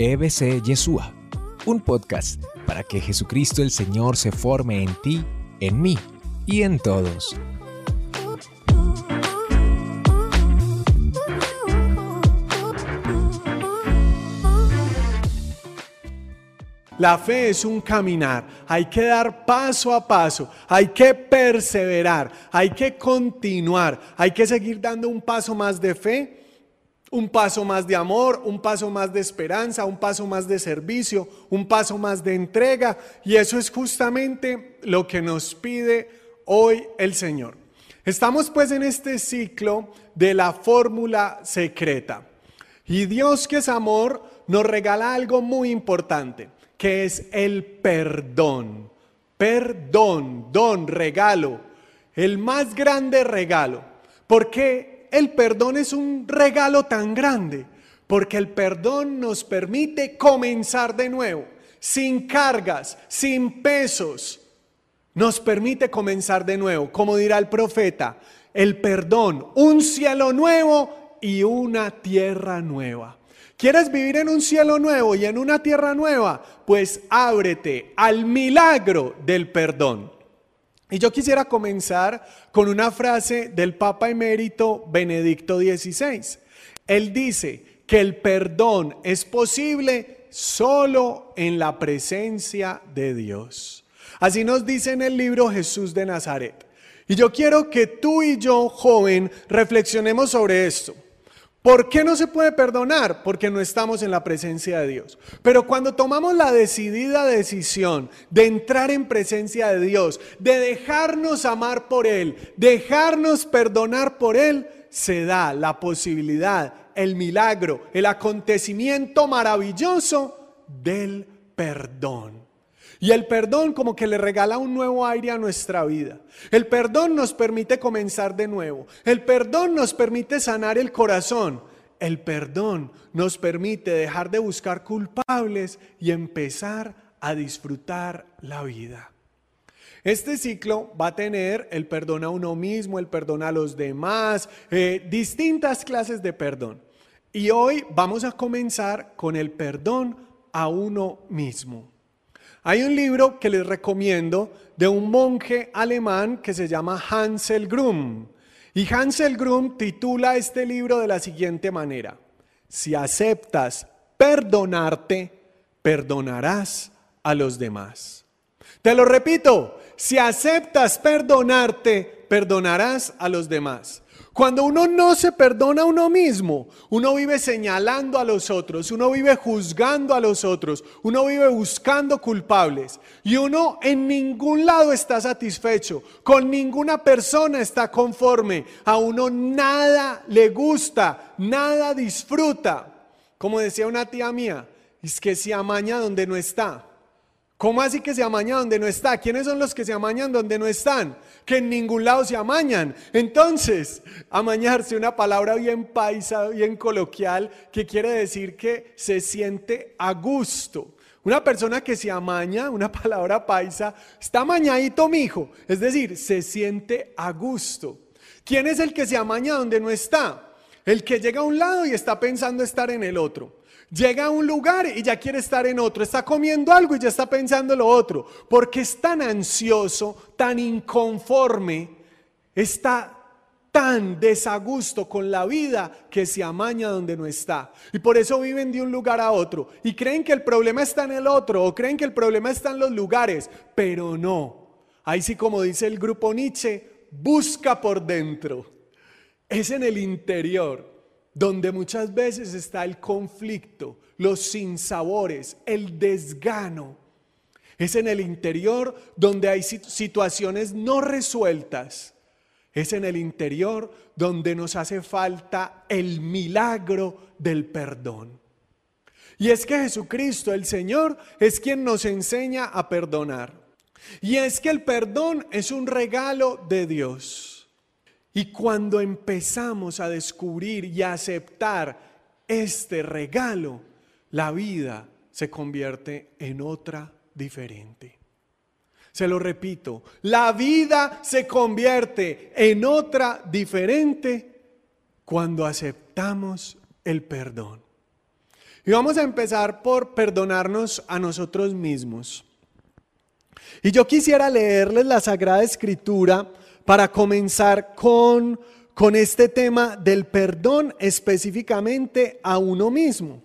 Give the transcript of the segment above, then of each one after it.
EBC Yeshua, un podcast para que Jesucristo el Señor se forme en ti, en mí y en todos. La fe es un caminar, hay que dar paso a paso, hay que perseverar, hay que continuar, hay que seguir dando un paso más de fe, un paso más de amor, un paso más de esperanza, un paso más de servicio, un paso más de entrega. Y eso es justamente lo que nos pide hoy el Señor. Estamos pues en este ciclo de la fórmula secreta. Y Dios que es amor nos regala algo muy importante que es el perdón. Perdón, don, regalo, el más grande regalo. ¿Por qué el perdón es un regalo tan grande? Porque el perdón nos permite comenzar de nuevo, sin cargas, sin pesos. Nos permite comenzar de nuevo, como dirá el profeta, el perdón, un cielo nuevo y una tierra nueva. ¿Quieres vivir en un cielo nuevo y en una tierra nueva? Pues ábrete al milagro del perdón. Y yo quisiera comenzar con una frase del Papa emérito Benedicto XVI. Él dice que el perdón es posible solo en la presencia de Dios. Así nos dice en el libro Jesús de Nazaret. Y yo quiero que tú y yo, joven, reflexionemos sobre esto. ¿Por qué no se puede perdonar? Porque no estamos en la presencia de Dios. Pero cuando tomamos la decidida decisión de entrar en presencia de Dios, de dejarnos amar por Él, dejarnos perdonar por Él, se da la posibilidad, el milagro, el acontecimiento maravilloso del perdón. Y el perdón como que le regala un nuevo aire a nuestra vida. El perdón nos permite comenzar de nuevo. El perdón nos permite sanar el corazón. El perdón nos permite dejar de buscar culpables y empezar a disfrutar la vida. Este ciclo va a tener el perdón a uno mismo, el perdón a los demás, eh, distintas clases de perdón. Y hoy vamos a comenzar con el perdón a uno mismo. Hay un libro que les recomiendo de un monje alemán que se llama Hansel Grum. Y Hansel Grum titula este libro de la siguiente manera. Si aceptas perdonarte, perdonarás a los demás. Te lo repito, si aceptas perdonarte, perdonarás a los demás. Cuando uno no se perdona a uno mismo, uno vive señalando a los otros, uno vive juzgando a los otros, uno vive buscando culpables y uno en ningún lado está satisfecho, con ninguna persona está conforme, a uno nada le gusta, nada disfruta. Como decía una tía mía, es que se amaña donde no está. ¿Cómo así que se amaña donde no está? ¿Quiénes son los que se amañan donde no están? Que en ningún lado se amañan. Entonces, amañarse, una palabra bien paisa, bien coloquial, que quiere decir que se siente a gusto. Una persona que se amaña, una palabra paisa, está amañadito, mijo. Es decir, se siente a gusto. ¿Quién es el que se amaña donde no está? El que llega a un lado y está pensando estar en el otro. Llega a un lugar y ya quiere estar en otro, está comiendo algo y ya está pensando lo otro, porque es tan ansioso, tan inconforme, está tan desagusto con la vida que se amaña donde no está. Y por eso viven de un lugar a otro y creen que el problema está en el otro o creen que el problema está en los lugares, pero no. Ahí sí como dice el grupo Nietzsche, busca por dentro. Es en el interior donde muchas veces está el conflicto, los sinsabores, el desgano. Es en el interior donde hay situaciones no resueltas. Es en el interior donde nos hace falta el milagro del perdón. Y es que Jesucristo, el Señor, es quien nos enseña a perdonar. Y es que el perdón es un regalo de Dios. Y cuando empezamos a descubrir y a aceptar este regalo, la vida se convierte en otra diferente. Se lo repito, la vida se convierte en otra diferente cuando aceptamos el perdón. Y vamos a empezar por perdonarnos a nosotros mismos. Y yo quisiera leerles la Sagrada Escritura para comenzar con, con este tema del perdón específicamente a uno mismo.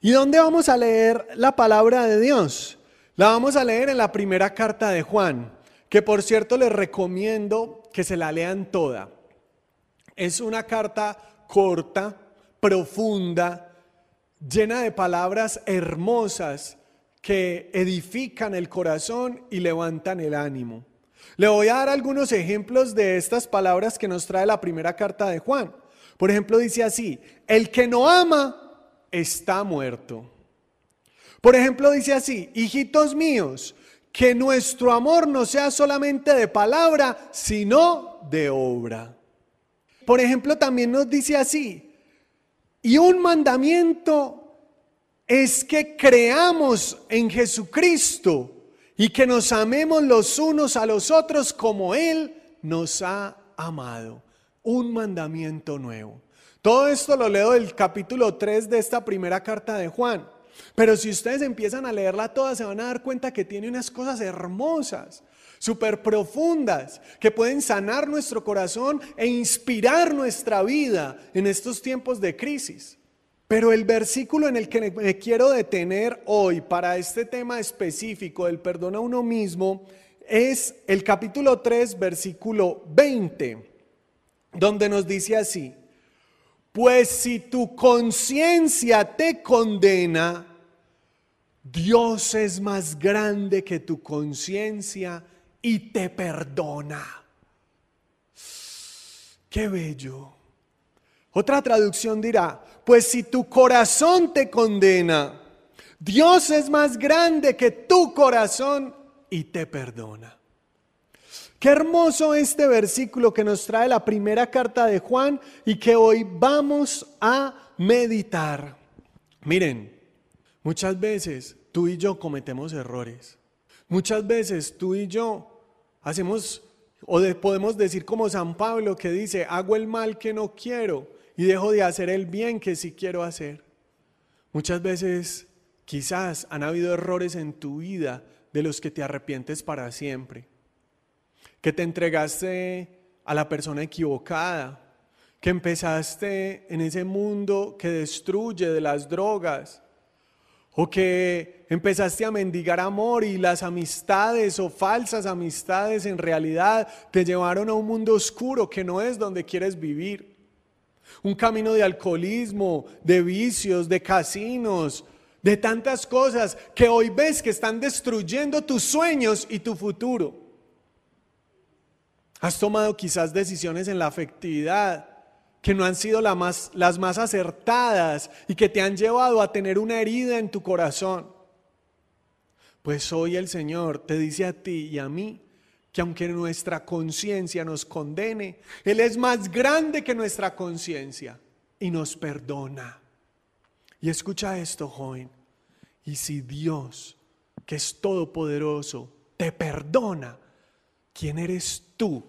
¿Y dónde vamos a leer la palabra de Dios? La vamos a leer en la primera carta de Juan, que por cierto les recomiendo que se la lean toda. Es una carta corta, profunda, llena de palabras hermosas que edifican el corazón y levantan el ánimo. Le voy a dar algunos ejemplos de estas palabras que nos trae la primera carta de Juan. Por ejemplo, dice así, el que no ama está muerto. Por ejemplo, dice así, hijitos míos, que nuestro amor no sea solamente de palabra, sino de obra. Por ejemplo, también nos dice así, y un mandamiento es que creamos en Jesucristo y que nos amemos los unos a los otros como Él nos ha amado. Un mandamiento nuevo. Todo esto lo leo del capítulo 3 de esta primera carta de Juan. Pero si ustedes empiezan a leerla toda, se van a dar cuenta que tiene unas cosas hermosas, súper profundas, que pueden sanar nuestro corazón e inspirar nuestra vida en estos tiempos de crisis. Pero el versículo en el que me quiero detener hoy para este tema específico del perdón a uno mismo es el capítulo 3, versículo 20, donde nos dice así, pues si tu conciencia te condena, Dios es más grande que tu conciencia y te perdona. Qué bello. Otra traducción dirá, pues si tu corazón te condena, Dios es más grande que tu corazón y te perdona. Qué hermoso este versículo que nos trae la primera carta de Juan y que hoy vamos a meditar. Miren, muchas veces tú y yo cometemos errores. Muchas veces tú y yo hacemos, o podemos decir como San Pablo que dice, hago el mal que no quiero y dejo de hacer el bien que sí quiero hacer. Muchas veces quizás han habido errores en tu vida de los que te arrepientes para siempre que te entregaste a la persona equivocada, que empezaste en ese mundo que destruye de las drogas, o que empezaste a mendigar amor y las amistades o falsas amistades en realidad te llevaron a un mundo oscuro que no es donde quieres vivir. Un camino de alcoholismo, de vicios, de casinos, de tantas cosas que hoy ves que están destruyendo tus sueños y tu futuro. Has tomado quizás decisiones en la afectividad que no han sido las más acertadas y que te han llevado a tener una herida en tu corazón. Pues hoy el Señor te dice a ti y a mí que aunque nuestra conciencia nos condene, Él es más grande que nuestra conciencia y nos perdona. Y escucha esto, joven. Y si Dios, que es todopoderoso, te perdona, ¿quién eres tú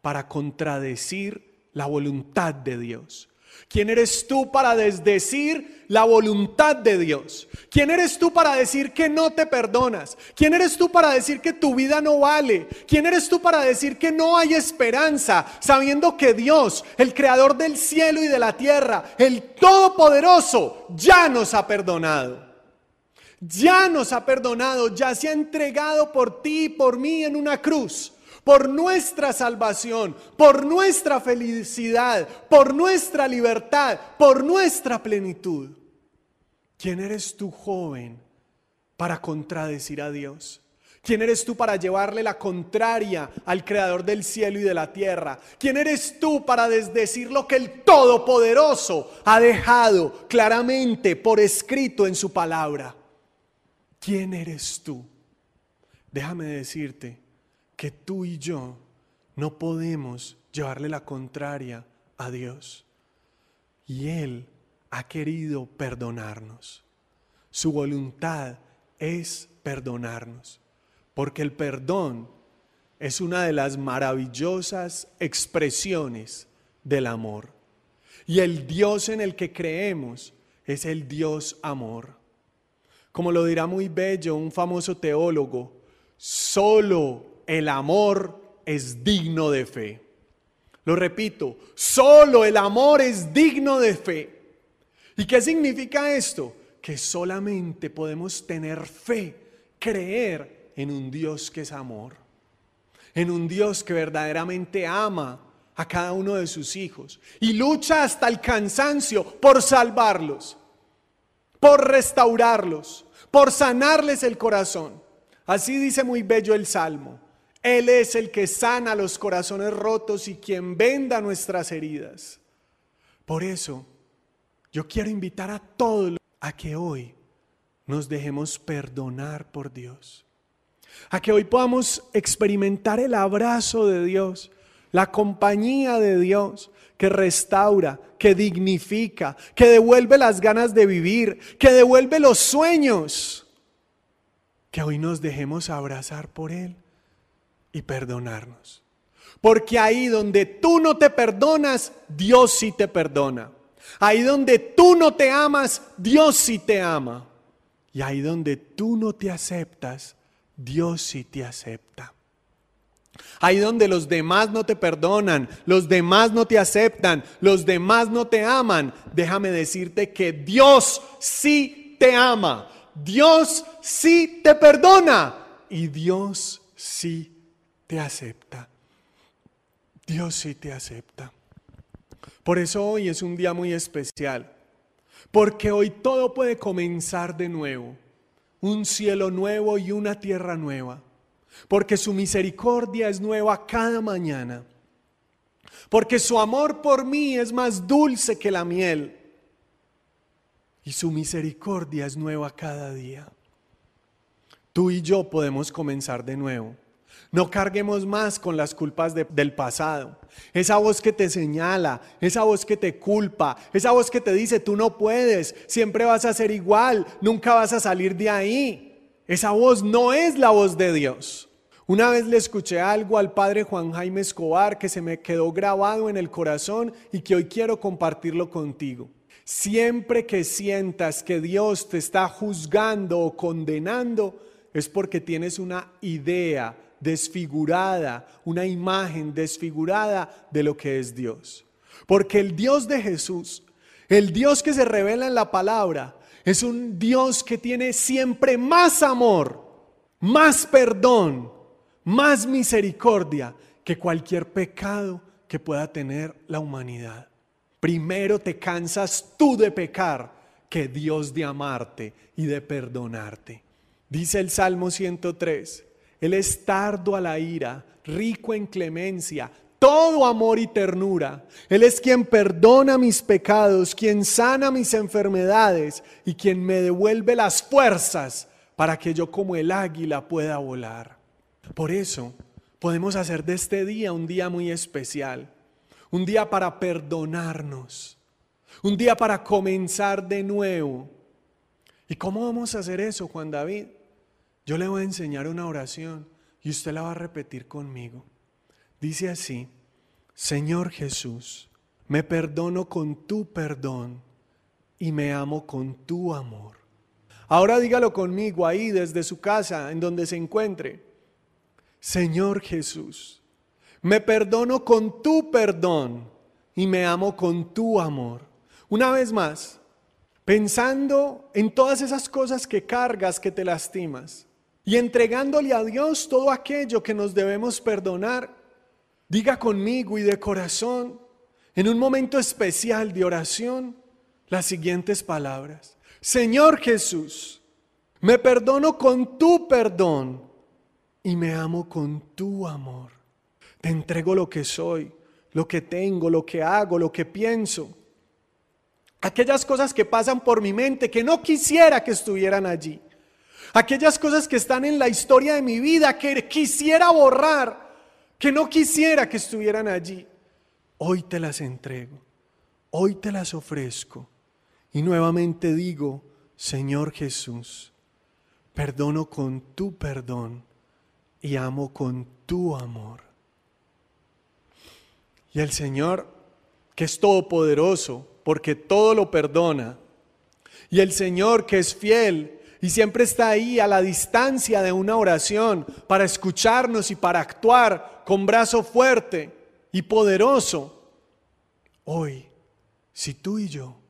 para contradecir la voluntad de Dios? ¿Quién eres tú para desdecir la voluntad de Dios? ¿Quién eres tú para decir que no te perdonas? ¿Quién eres tú para decir que tu vida no vale? ¿Quién eres tú para decir que no hay esperanza, sabiendo que Dios, el creador del cielo y de la tierra, el todopoderoso, ya nos ha perdonado? Ya nos ha perdonado, ya se ha entregado por ti y por mí en una cruz por nuestra salvación, por nuestra felicidad, por nuestra libertad, por nuestra plenitud. ¿Quién eres tú, joven, para contradecir a Dios? ¿Quién eres tú para llevarle la contraria al Creador del cielo y de la tierra? ¿Quién eres tú para desdecir lo que el Todopoderoso ha dejado claramente por escrito en su palabra? ¿Quién eres tú? Déjame decirte que tú y yo no podemos llevarle la contraria a Dios. Y Él ha querido perdonarnos. Su voluntad es perdonarnos, porque el perdón es una de las maravillosas expresiones del amor. Y el Dios en el que creemos es el Dios amor. Como lo dirá muy bello un famoso teólogo, solo el amor es digno de fe. Lo repito, solo el amor es digno de fe. ¿Y qué significa esto? Que solamente podemos tener fe, creer en un Dios que es amor, en un Dios que verdaderamente ama a cada uno de sus hijos y lucha hasta el cansancio por salvarlos, por restaurarlos, por sanarles el corazón. Así dice muy bello el Salmo. Él es el que sana los corazones rotos y quien venda nuestras heridas. Por eso, yo quiero invitar a todos a que hoy nos dejemos perdonar por Dios. A que hoy podamos experimentar el abrazo de Dios, la compañía de Dios que restaura, que dignifica, que devuelve las ganas de vivir, que devuelve los sueños. Que hoy nos dejemos abrazar por Él y perdonarnos. Porque ahí donde tú no te perdonas, Dios sí te perdona. Ahí donde tú no te amas, Dios sí te ama. Y ahí donde tú no te aceptas, Dios sí te acepta. Ahí donde los demás no te perdonan, los demás no te aceptan, los demás no te aman, déjame decirte que Dios sí te ama, Dios sí te perdona y Dios sí te acepta. Dios sí te acepta. Por eso hoy es un día muy especial, porque hoy todo puede comenzar de nuevo, un cielo nuevo y una tierra nueva, porque su misericordia es nueva cada mañana, porque su amor por mí es más dulce que la miel y su misericordia es nueva cada día. Tú y yo podemos comenzar de nuevo. No carguemos más con las culpas del pasado. Esa voz que te señala, esa voz que te culpa, esa voz que te dice, tú no puedes, siempre vas a ser igual, nunca vas a salir de ahí. Esa voz no es la voz de Dios. Una vez le escuché algo al padre Juan Jaime Escobar que se me quedó grabado en el corazón y que hoy quiero compartirlo contigo. Siempre que sientas que Dios te está juzgando o condenando, es porque tienes una idea desfigurada, una imagen desfigurada de lo que es Dios. Porque el Dios de Jesús, el Dios que se revela en la palabra, es un Dios que tiene siempre más amor, más perdón, más misericordia que cualquier pecado que pueda tener la humanidad. Primero te cansas tú de pecar que Dios de amarte y de perdonarte. Dice el Salmo 103, él es tardo a la ira, rico en clemencia, todo amor y ternura. Él es quien perdona mis pecados, quien sana mis enfermedades y quien me devuelve las fuerzas para que yo como el águila pueda volar. Por eso podemos hacer de este día un día muy especial, un día para perdonarnos, un día para comenzar de nuevo. ¿Y cómo vamos a hacer eso, Juan David? Yo le voy a enseñar una oración y usted la va a repetir conmigo. Dice así, Señor Jesús, me perdono con tu perdón y me amo con tu amor. Ahora dígalo conmigo ahí desde su casa, en donde se encuentre. Señor Jesús, me perdono con tu perdón y me amo con tu amor. Una vez más, pensando en todas esas cosas que cargas, que te lastimas y entregándole a Dios todo aquello que nos debemos perdonar, diga conmigo y de corazón, en un momento especial de oración, las siguientes palabras. Señor Jesús, me perdono con tu perdón y me amo con tu amor. Te entrego lo que soy, lo que tengo, lo que hago, lo que pienso. Aquellas cosas que pasan por mi mente que no quisiera que estuvieran allí aquellas cosas que están en la historia de mi vida que quisiera borrar, que no quisiera que estuvieran allí. Hoy te las entrego, hoy te las ofrezco y nuevamente digo, Señor Jesús, perdono con tu perdón y amo con tu amor. Y el Señor, que es todopoderoso, porque todo lo perdona, Y el Señor que es fiel y siempre está ahí a la distancia de una oración para escucharnos y para actuar con brazo fuerte y poderoso. Hoy, si tú y yo,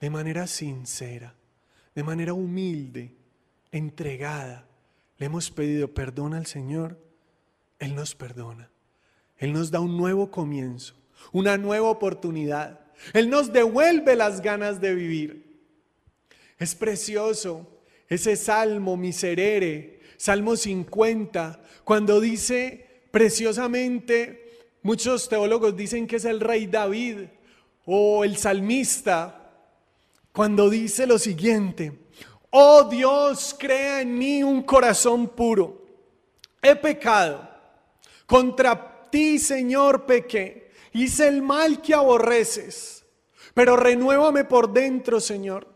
de manera sincera, de manera humilde, entregada, le hemos pedido perdón al Señor, Él nos perdona. Él nos da un nuevo comienzo, una nueva oportunidad. Él nos devuelve las ganas de vivir. Es precioso ese salmo miserere, Salmo 50, cuando dice preciosamente, muchos teólogos dicen que es el rey David o el salmista, cuando dice lo siguiente, oh Dios, crea en mí un corazón puro. He pecado, contra ti Señor pequé, hice el mal que aborreces, pero renuévame por dentro Señor.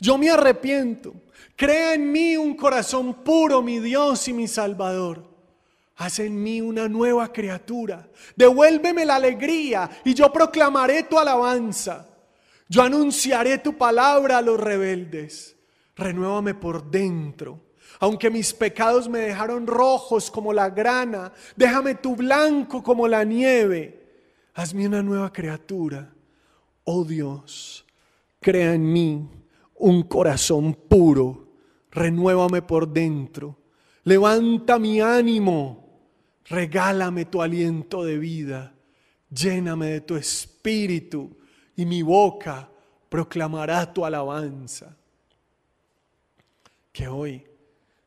Yo me arrepiento. Crea en mí un corazón puro, mi Dios y mi Salvador. Haz en mí una nueva criatura. Devuélveme la alegría y yo proclamaré tu alabanza. Yo anunciaré tu palabra a los rebeldes. Renuévame por dentro. Aunque mis pecados me dejaron rojos como la grana, déjame tu blanco como la nieve. Hazme una nueva criatura. Oh Dios, crea en mí un corazón puro, renuévame por dentro, levanta mi ánimo, regálame tu aliento de vida, lléname de tu espíritu y mi boca proclamará tu alabanza. Que hoy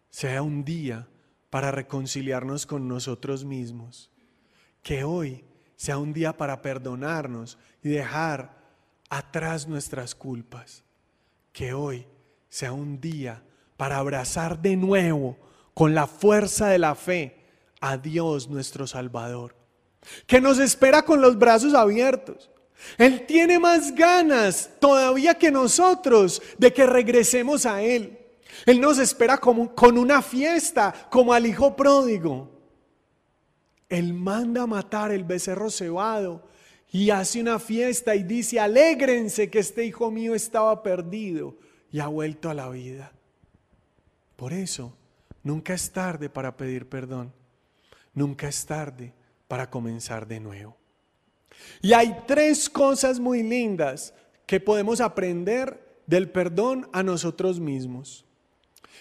sea un día para reconciliarnos con nosotros mismos. Que hoy sea un día para perdonarnos y dejar atrás nuestras culpas que hoy sea un día para abrazar de nuevo con la fuerza de la fe a Dios nuestro Salvador, que nos espera con los brazos abiertos. Él tiene más ganas todavía que nosotros de que regresemos a Él. Él nos espera como, con una fiesta, como al hijo pródigo. Él manda a matar el becerro cebado y hace una fiesta y dice, alégrense que este hijo mío estaba perdido y ha vuelto a la vida. Por eso, nunca es tarde para pedir perdón. Nunca es tarde para comenzar de nuevo. Y hay tres cosas muy lindas que podemos aprender del perdón a nosotros mismos.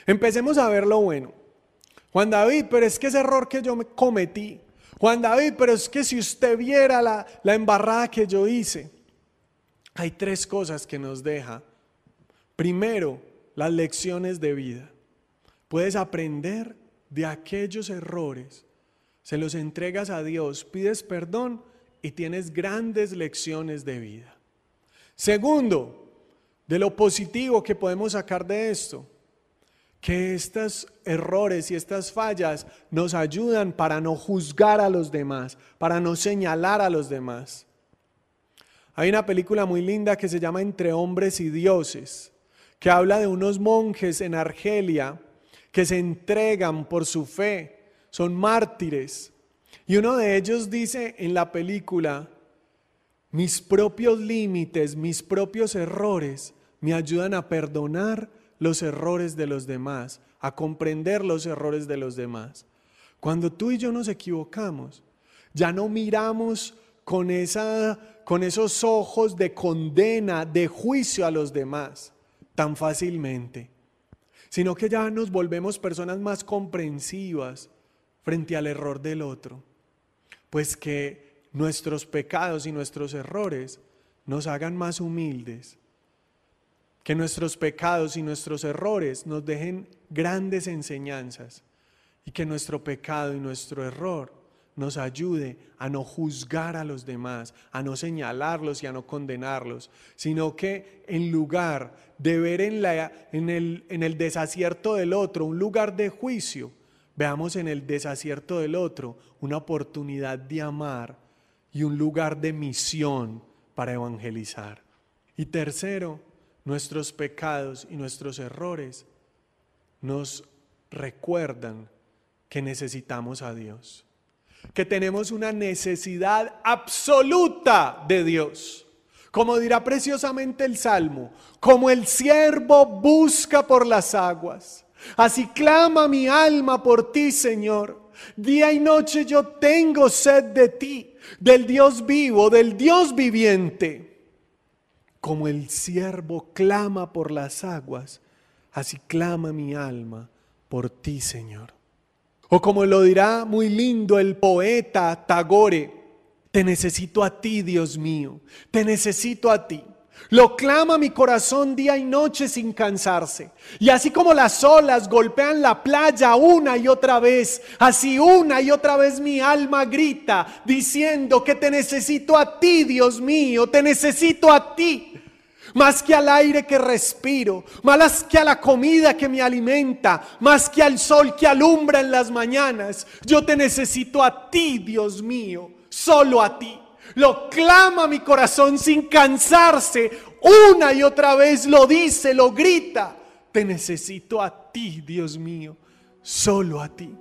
Empecemos a ver lo bueno. Juan David, pero es que ese error que yo cometí, Juan David, pero es que si usted viera la, la embarrada que yo hice, hay tres cosas que nos deja. Primero, las lecciones de vida. Puedes aprender de aquellos errores, se los entregas a Dios, pides perdón y tienes grandes lecciones de vida. Segundo, de lo positivo que podemos sacar de esto, que estos errores y estas fallas nos ayudan para no juzgar a los demás, para no señalar a los demás. Hay una película muy linda que se llama Entre hombres y dioses, que habla de unos monjes en Argelia que se entregan por su fe, son mártires. Y uno de ellos dice en la película, mis propios límites, mis propios errores me ayudan a perdonar los errores de los demás, a comprender los errores de los demás. Cuando tú y yo nos equivocamos, ya no miramos con, esa, con esos ojos de condena, de juicio a los demás tan fácilmente, sino que ya nos volvemos personas más comprensivas frente al error del otro, pues que nuestros pecados y nuestros errores nos hagan más humildes. Que nuestros pecados y nuestros errores nos dejen grandes enseñanzas. Y que nuestro pecado y nuestro error nos ayude a no juzgar a los demás, a no señalarlos y a no condenarlos, sino que en lugar de ver en, en, el, en el desacierto del otro un lugar de juicio, veamos en el desacierto del otro una oportunidad de amar y un lugar de misión para evangelizar. Y tercero, nuestros pecados y nuestros errores nos recuerdan que necesitamos a Dios, que tenemos una necesidad absoluta de Dios. Como dirá preciosamente el Salmo, como el siervo busca por las aguas. Así clama mi alma por ti, Señor. Día y noche yo tengo sed de ti, del Dios vivo, del Dios viviente. Como el siervo clama por las aguas, así clama mi alma por ti, Señor. O como lo dirá muy lindo el poeta Tagore, te necesito a ti, Dios mío, te necesito a ti. Lo clama mi corazón día y noche sin cansarse. Y así como las olas golpean la playa una y otra vez, así una y otra vez mi alma grita diciendo que te necesito a ti, Dios mío, te necesito a ti. Más que al aire que respiro, más que a la comida que me alimenta, más que al sol que alumbra en las mañanas, yo te necesito a ti, Dios mío solo a ti. Lo clama mi corazón sin cansarse. Una y otra vez lo dice, lo grita. Te necesito a ti, Dios mío, solo a ti.